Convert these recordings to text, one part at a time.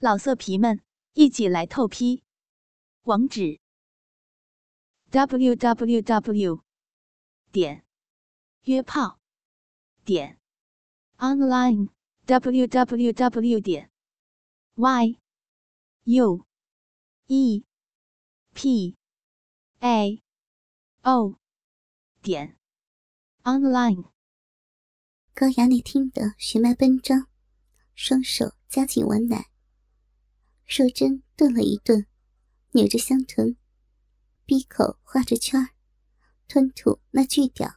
老色皮们，一起来透批！网址：w w w 点约炮点 online w w w 点 y u e p a o 点 online。高衙内听得血脉奔张，双手夹紧碗奶。若真顿了一顿，扭着香臀，闭口画着圈儿，吞吐那巨屌，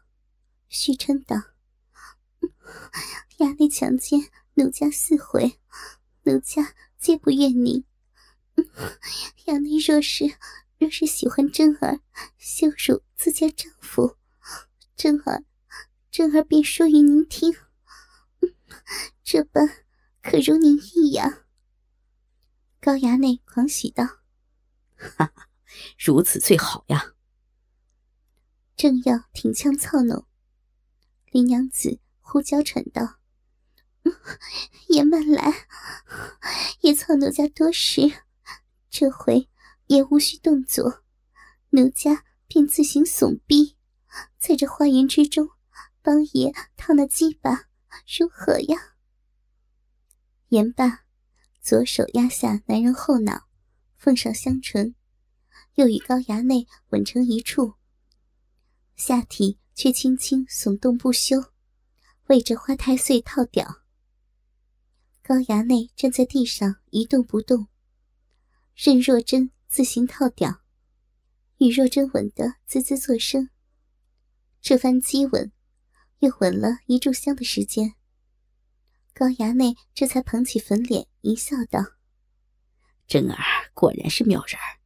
虚称道：“衙内强奸奴家四回，奴家皆不怨宁。衙内若是若是喜欢真儿，羞辱自家丈夫，真儿真儿便说与您听。这般可如您意呀？”高衙内狂喜道：“哈哈，如此最好呀！”正要挺枪操弄，林娘子呼娇喘道：“爷慢来，爷操奴家多时，这回也无需动作，奴家便自行耸臂，在这花园之中帮爷套那鸡巴，如何呀？”言罢。左手压下男人后脑，奉上香唇，又与高衙内吻成一处。下体却轻轻耸动不休，为这花太岁套屌。高衙内站在地上一动不动，任若真自行套屌，与若真吻得滋滋作声。这番激吻，又吻了一炷香的时间。高衙内这才捧起粉脸，一笑道：“真儿果然是妙人儿，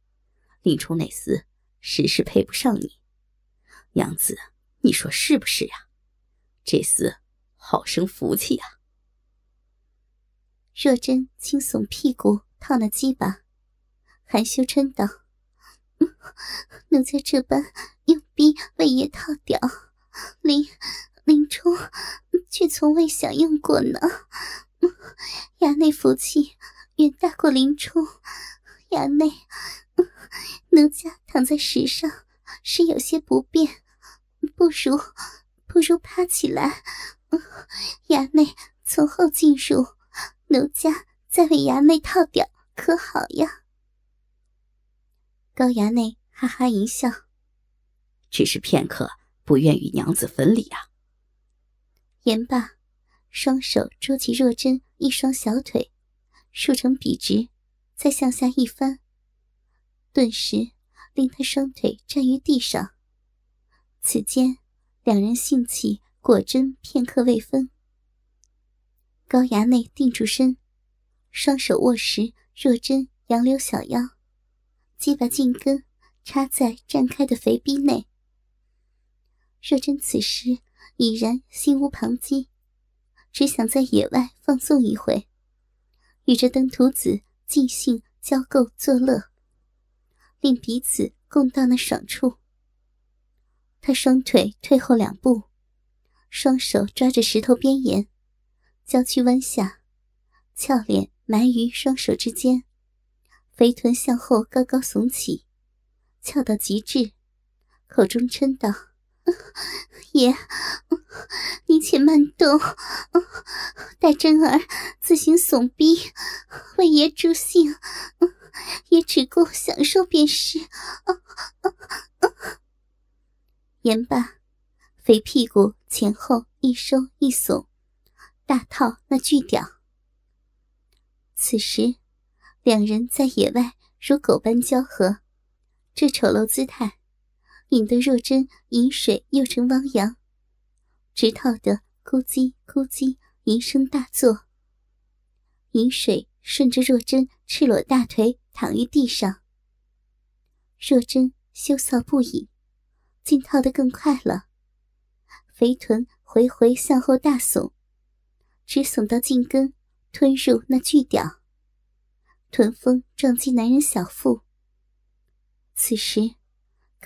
林冲那厮实是配不上你。娘子，你说是不是呀？这厮好生福气啊！”若真轻耸屁股套那鸡巴，含羞嗔道：“奴家这般用逼为爷套屌，林林冲。”却从未享用过呢。衙内福气远大过林冲，衙内，奴家躺在石上是有些不便，不如不如趴起来，衙内从后进入，奴家再为衙内套掉，可好呀？高衙内哈哈一笑，只是片刻不愿与娘子分离啊。言罢，双手捉起若真一双小腿，竖成笔直，再向下一翻，顿时令他双腿站于地上。此间，两人性气果真片刻未分。高衙内定住身，双手握实若真杨柳小腰，即把茎根插在绽开的肥逼内。若真此时。已然心无旁骛，只想在野外放纵一回，与这登徒子尽兴交媾作乐，令彼此共到那爽处。他双腿退后两步，双手抓着石头边沿，娇躯弯下，俏脸埋于双手之间，肥臀向后高高耸起，翘到极致，口中嗔道。爷，你且慢动，待真儿自行耸逼，为爷助兴，也只顾享受便是。言罢，肥屁股前后一收一耸，大套那巨屌。此时，两人在野外如狗般交合，这丑陋姿态。引得若真饮水又成汪洋，直套得咕叽咕叽吟声大作。饮水顺着若真赤裸大腿躺于地上，若真羞臊不已，竟套得更快了。肥臀回回向后大耸，直耸到茎根，吞入那巨屌，臀峰撞击男人小腹。此时。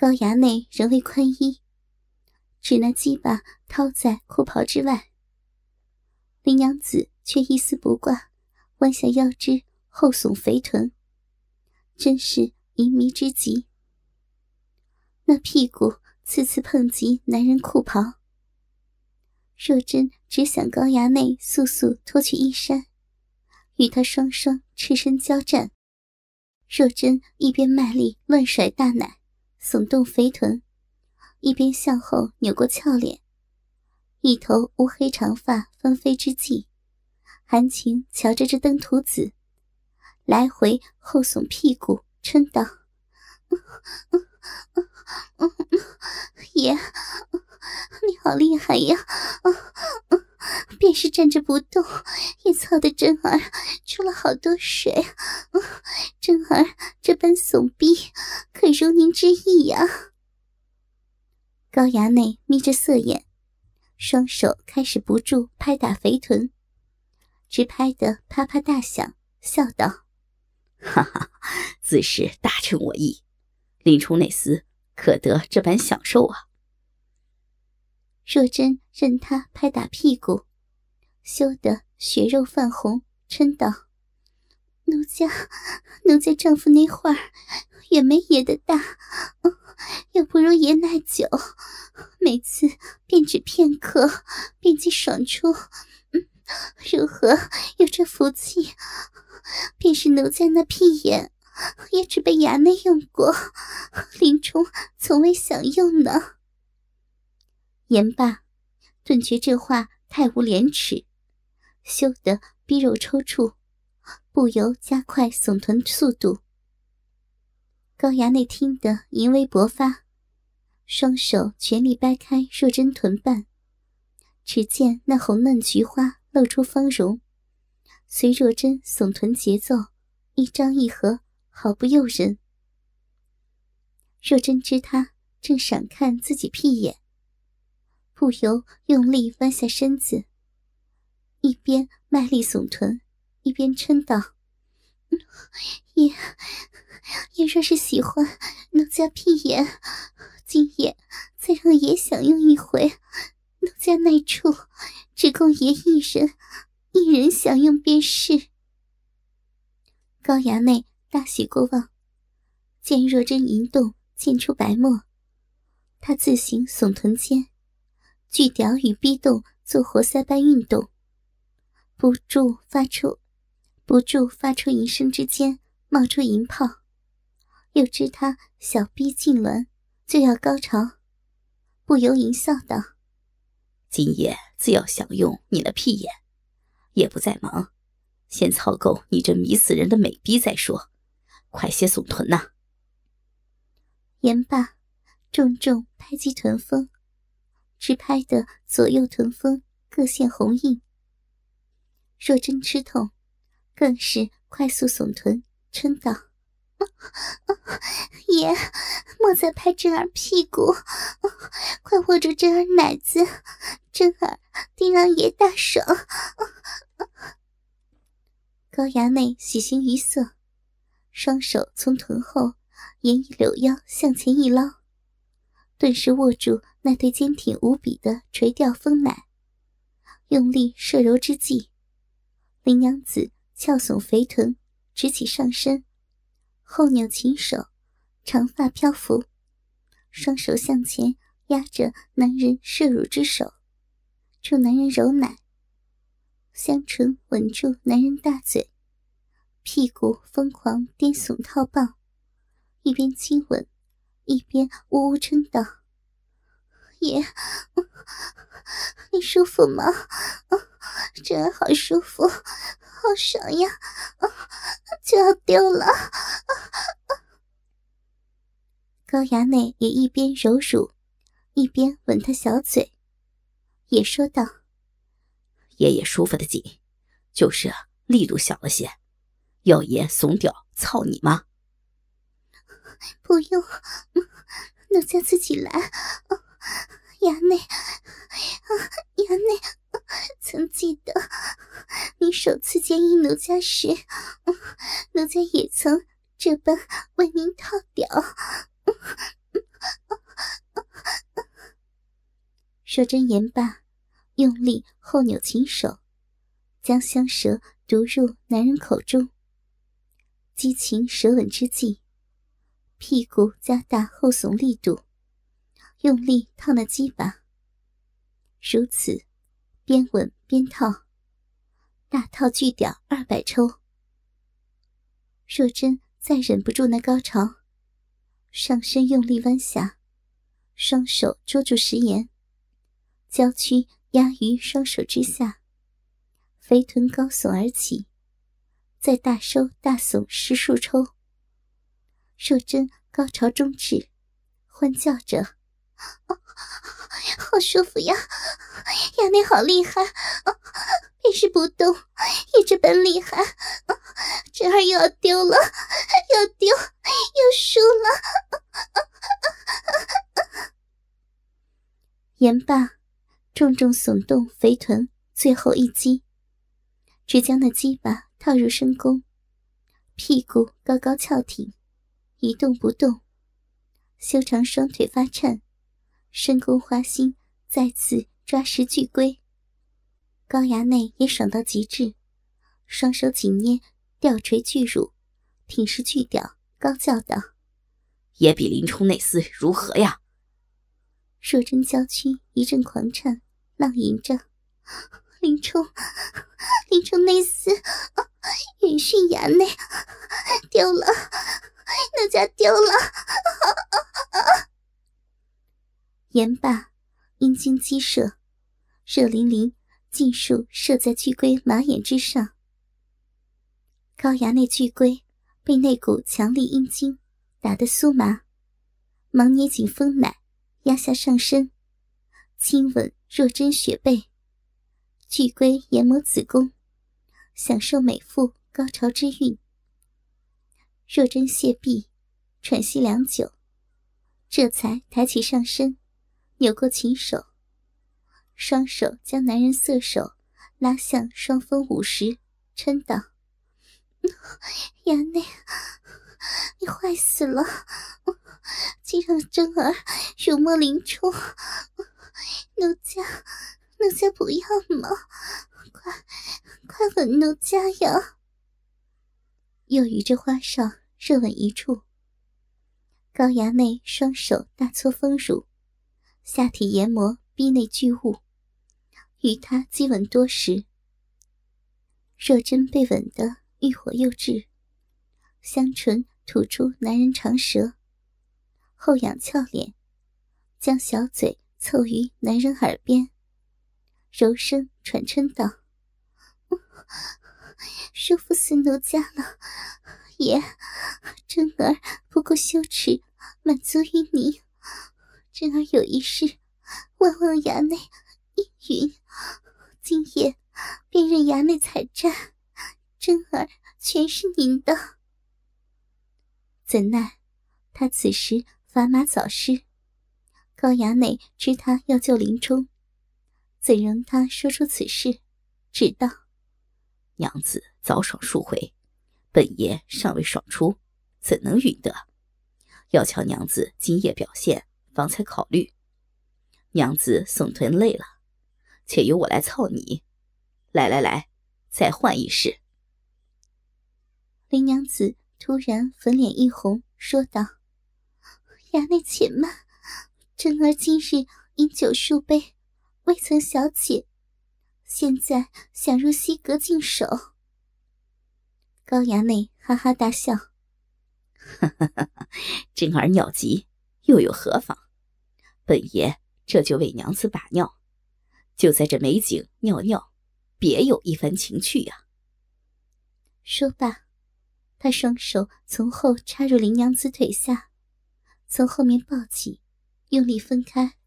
高衙内仍未宽衣，只那鸡巴掏在裤袍之外。林娘子却一丝不挂，弯下腰肢后耸肥臀，真是淫迷之极。那屁股次次碰及男人裤袍，若真只想高衙内速速脱去衣衫，与他双双赤身交战。若真一边卖力乱甩大奶，耸动肥臀，一边向后扭过俏脸，一头乌黑长发纷飞之际，含情瞧着这登徒子，来回后耸屁股，嗔道：“ 爷，你好厉害呀！” 便是站着不动，也操的真儿出了好多水。真儿这般怂逼，可如您之意呀？高衙内眯着色眼，双手开始不住拍打肥臀，直拍得啪啪大响，笑道：“哈哈，自是大臣我意，林冲那厮可得这般享受啊！”若真任他拍打屁股。羞得血肉泛红，嗔道：“奴家，奴家丈夫那会儿也没爷的大，又不如爷耐久，每次便只片刻，便即爽出。如何有这福气？便是奴家那屁眼，也只被衙内用过，林冲从未享用呢。”言罢，顿觉这话太无廉耻。羞得逼肉抽搐，不由加快耸臀速度。高衙内听得淫威勃发，双手全力掰开若真臀瓣，只见那红嫩菊花露出芳容，随若真耸臀节奏一张一合，毫不诱人。若真知他正赏看自己屁眼，不由用力弯下身子。一边卖力耸臀，一边嗔道：“爷，爷若是喜欢奴家屁眼，今夜再让爷享用一回。奴家那处只供爷一人，一人享用便是。”高衙内大喜过望，见若真淫动，溅出白沫，他自行耸臀间，巨屌与逼动做活塞般运动。不住发出，不住发出淫声之间，冒出银泡。又知他小逼痉挛，就要高潮，不由淫笑道：“今夜自要享用你的屁眼，也不再忙，先操够你这迷死人的美逼再说。快些耸臀呐！”言罢，重重拍击臀峰，直拍得左右臀峰各现红印。若真吃痛，更是快速耸臀，嗔道：“ 爷，莫再拍真儿屁股，快握住真儿奶子，真儿定让爷大爽。”高衙内喜形于色，双手从臀后沿一柳腰向前一捞，顿时握住那对坚挺无比的垂钓丰奶，用力射揉之际。林娘子翘耸肥臀，直起上身，后扭琴手，长发飘拂，双手向前压着男人摄乳之手，助男人揉奶，香唇吻住男人大嘴，屁股疯狂颠耸套抱，一边亲吻，一边呜呜嗔道：“爷，你舒服吗？”真好舒服，好爽呀！就要丢了。高衙内也一边揉乳，一边吻他小嘴，也说道：“爷爷舒服的紧，就是力度小了些。要爷怂屌操你吗？”不用，奴家自己来。衙内，衙内。曾记得你首次见一奴家时，奴家也曾这般为您套屌。说真言罢，用力后扭琴手，将香舌毒入男人口中，激情舌吻之际，屁股加大后耸力度，用力套那鸡巴。如此，边吻边套，大套巨屌二百抽。若真再忍不住那高潮，上身用力弯下，双手捉住食盐，娇躯压于双手之下，肥臀高耸而起，再大收大耸十数抽。若真高潮终止，欢叫着：“好舒服呀，衙内好厉害！”便是不动，也这般厉害，这儿又要丢了，要丢，又输了。言罢，重重耸动肥臀，最后一击，只将那鸡巴套入深宫，屁股高高翘挺，一动不动，修长双腿发颤，深宫花心再次抓实巨龟。高衙内也爽到极致，双手紧捏吊垂巨乳，挺尸巨屌，高叫道：“也比林冲那厮如何呀？”若真娇躯一阵狂颤，浪吟着：“ 林冲，林冲那厮，允训衙内丢了，那家丢了。”言罢，阴茎激射，热淋淋。尽数射在巨龟马眼之上。高衙内巨龟被那股强力阴茎打得酥麻，忙捏紧丰奶，压下上身，亲吻若真雪背，巨龟研磨子宫，享受美妇高潮之韵。若真谢毕，喘息良久，这才抬起上身，扭过琴手。双手将男人色手拉向双峰五十，嗔道：“ 衙内，你坏死了！竟让真儿辱没林冲，奴家，奴家不要吗？快，快吻奴家呀！”又与这花少热吻一处。高衙内双手大搓丰乳，下体研磨逼内巨物。与他激吻多时，若真被吻得欲火又至，香唇吐出男人长舌，后仰俏脸，将小嘴凑于男人耳边，柔声喘嗔道：“舒服死奴家了，爷，真儿不够羞耻，满足于你。真儿有一事，万望衙内。”应允，今夜便任衙内采摘，真儿全是您的。怎奈他此时砝码早失，高衙内知他要救林冲，怎容他说出此事？只道：“娘子早爽数回，本爷尚未爽出，怎能允得？要瞧娘子今夜表现，方才考虑。娘子送臀累了。”且由我来操你，来来来，再换一试。林娘子突然粉脸一红，说道：“衙内且慢，贞儿今日饮酒数杯，未曾小解，现在想入西阁净手。”高衙内哈哈大笑：“哈哈哈哈真儿尿急，又有何妨？本爷这就为娘子把尿。”就在这美景尿尿，别有一番情趣呀。说罢，他双手从后插入林娘子腿下，从后面抱起，用力分开，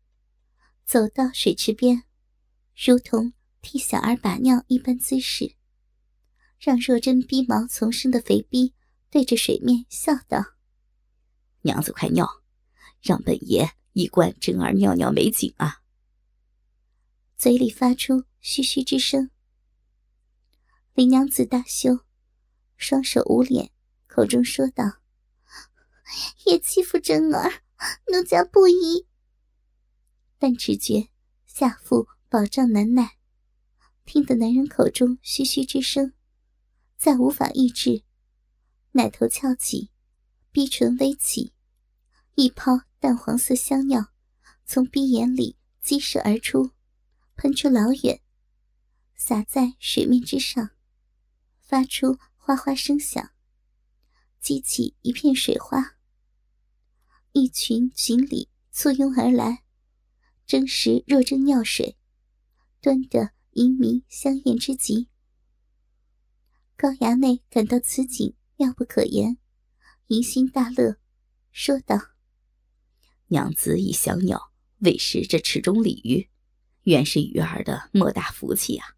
走到水池边，如同替小儿把尿一般姿势，让若真逼毛丛生的肥逼对着水面笑道：“娘子快尿，让本爷一观真儿尿尿美景啊！”嘴里发出嘘嘘之声。林娘子大羞，双手捂脸，口中说道：“也欺负真儿，奴家不依。”但只觉下腹饱胀难耐，听得男人口中嘘嘘之声，再无法抑制，奶头翘起，逼唇微起，一泡淡黄色香尿从鼻眼里激射而出，喷出老远，洒在水面之上，发出哗哗声响，激起一片水花。一群锦鲤簇拥而来，争食若真尿水，端的淫迷香艳之极。高衙内感到此景妙不可言，疑心大乐，说道：“娘子以小鸟喂食这池中鲤鱼，原是鱼儿的莫大福气啊！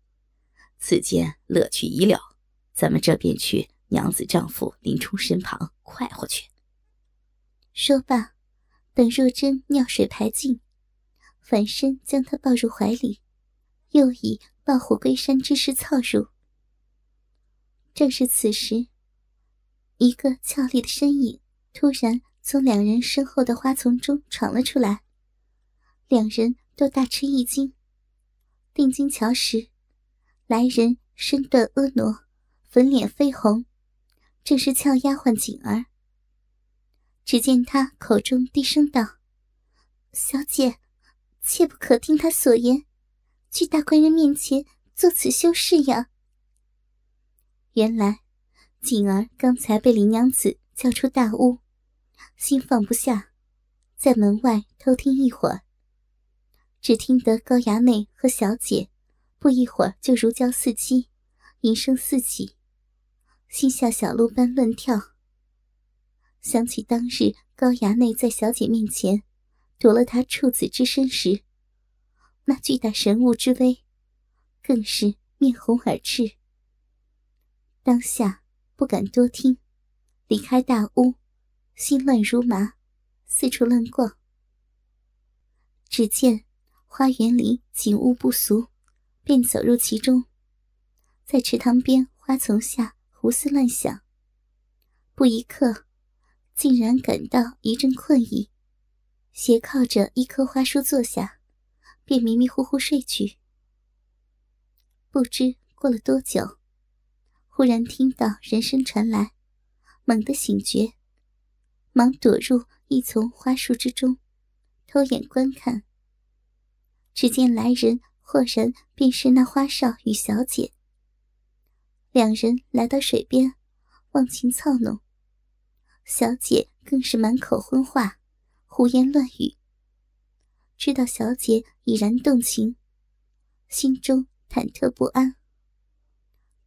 此间乐趣已了，咱们这便去娘子丈夫林冲身旁快活去。”说罢，等若真尿水排尽，反身将她抱入怀里，又以抱虎归山之势操入。正是此时，一个俏丽的身影突然从两人身后的花丛中闯了出来，两人都大吃一惊。定睛瞧时，来人身段婀娜，粉脸绯红，正是俏丫鬟锦儿。只见她口中低声道：“小姐，切不可听他所言，去大官人面前做此修饰呀。”原来，锦儿刚才被林娘子叫出大屋，心放不下，在门外偷听一会儿。只听得高衙内和小姐不一会儿就如胶似漆，淫声四起，心下小鹿般乱跳。想起当日高衙内在小姐面前夺了她处子之身时，那巨大神物之威，更是面红耳赤。当下不敢多听，离开大屋，心乱如麻，四处乱逛。只见花园里景物不俗，便走入其中，在池塘边花丛下胡思乱想。不一刻。竟然感到一阵困意，斜靠着一棵花树坐下，便迷迷糊糊睡去。不知过了多久，忽然听到人声传来，猛地醒觉，忙躲入一丛花树之中，偷眼观看。只见来人豁然便是那花少与小姐，两人来到水边，忘情操弄。小姐更是满口荤话，胡言乱语。知道小姐已然动情，心中忐忑不安，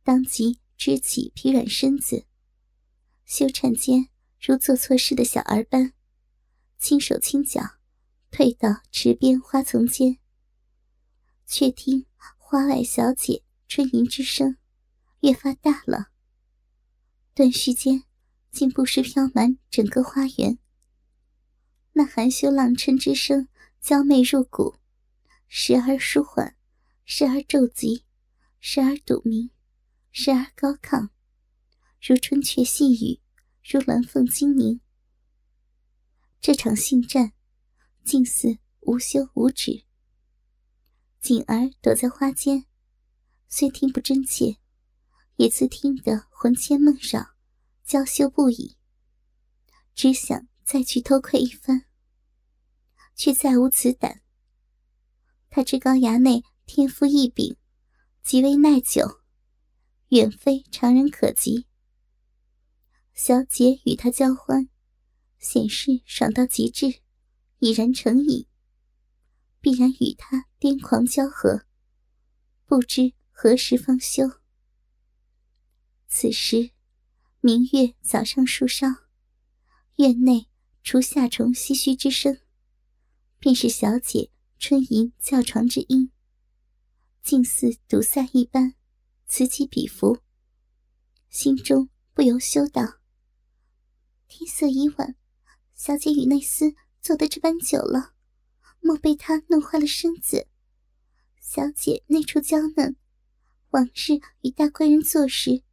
当即支起疲软身子，羞颤间如做错事的小儿般，轻手轻脚退到池边花丛间。却听花外小姐春吟之声越发大了，断续间。竟不时飘满整个花园。那含羞浪嗔之声娇媚入骨，时而舒缓，时而骤急，时而笃明，时而高亢，如春雀细语，如鸾凤精鸣。这场性战，竟似无休无止。锦儿躲在花间，虽听不真切，也自听得魂牵梦绕。娇羞不已，只想再去偷窥一番，却再无此胆。他知高衙内天赋异禀，极为耐久，远非常人可及。小姐与他交欢，显示爽到极致，已然成瘾，必然与他癫狂交合，不知何时方休。此时。明月早上树梢，院内除夏虫唏嘘之声，便是小姐春吟叫床之音，竟似堵塞一般，此起彼伏。心中不由羞道：“天色已晚，小姐与内司坐得这般久了，莫被他弄坏了身子。小姐内处娇嫩，往日与大官人做时。”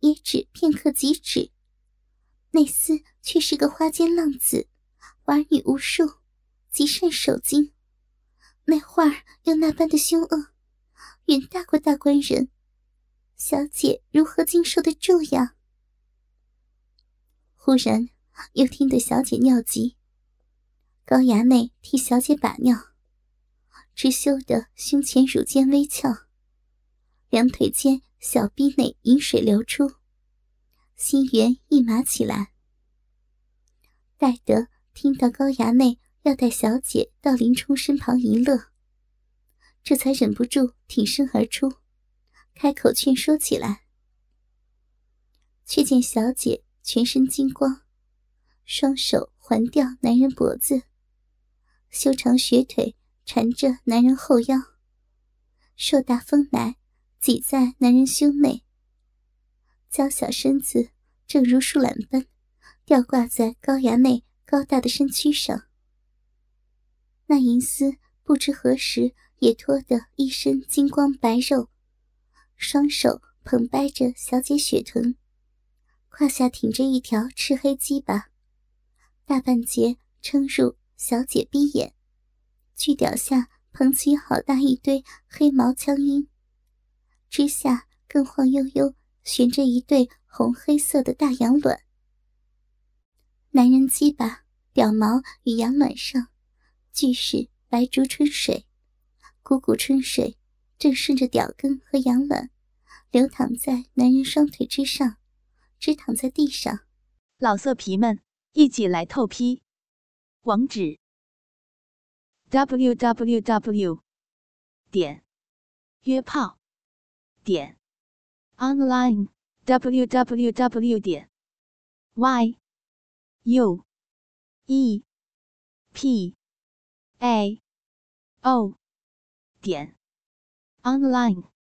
也只片刻即止，内司却是个花间浪子，玩女无数，极善守经。那画儿又那般的凶恶，远大过大官人，小姐如何经受得住呀？忽然又听得小姐尿急，高衙内替小姐把尿，只羞得胸前乳尖微翘，两腿间小臂内饮水流出，心猿意马起来。待得听到高衙内要带小姐到林冲身旁一乐，这才忍不住挺身而出，开口劝说起来。却见小姐全身金光，双手环吊男人脖子，修长雪腿缠着男人后腰，硕大丰奶挤在男人胸内，娇小身子正如树懒般。吊挂在高衙内高大的身躯上，那银丝不知何时也脱得一身金光白肉，双手捧掰着小姐雪臀，胯下挺着一条赤黑鸡巴，大半截撑入小姐逼眼，巨屌下捧起好大一堆黑毛枪缨，之下更晃悠悠悬着一对红黑色的大羊卵。男人鸡巴、屌毛与羊卵上，俱是白竹春水，股股春水正顺着屌根和羊卵，流淌在男人双腿之上，直躺在地上。老色皮们，一起来透批！网址：w w w 点约炮点 online w w w 点 y。U E P A. O. 点。Online。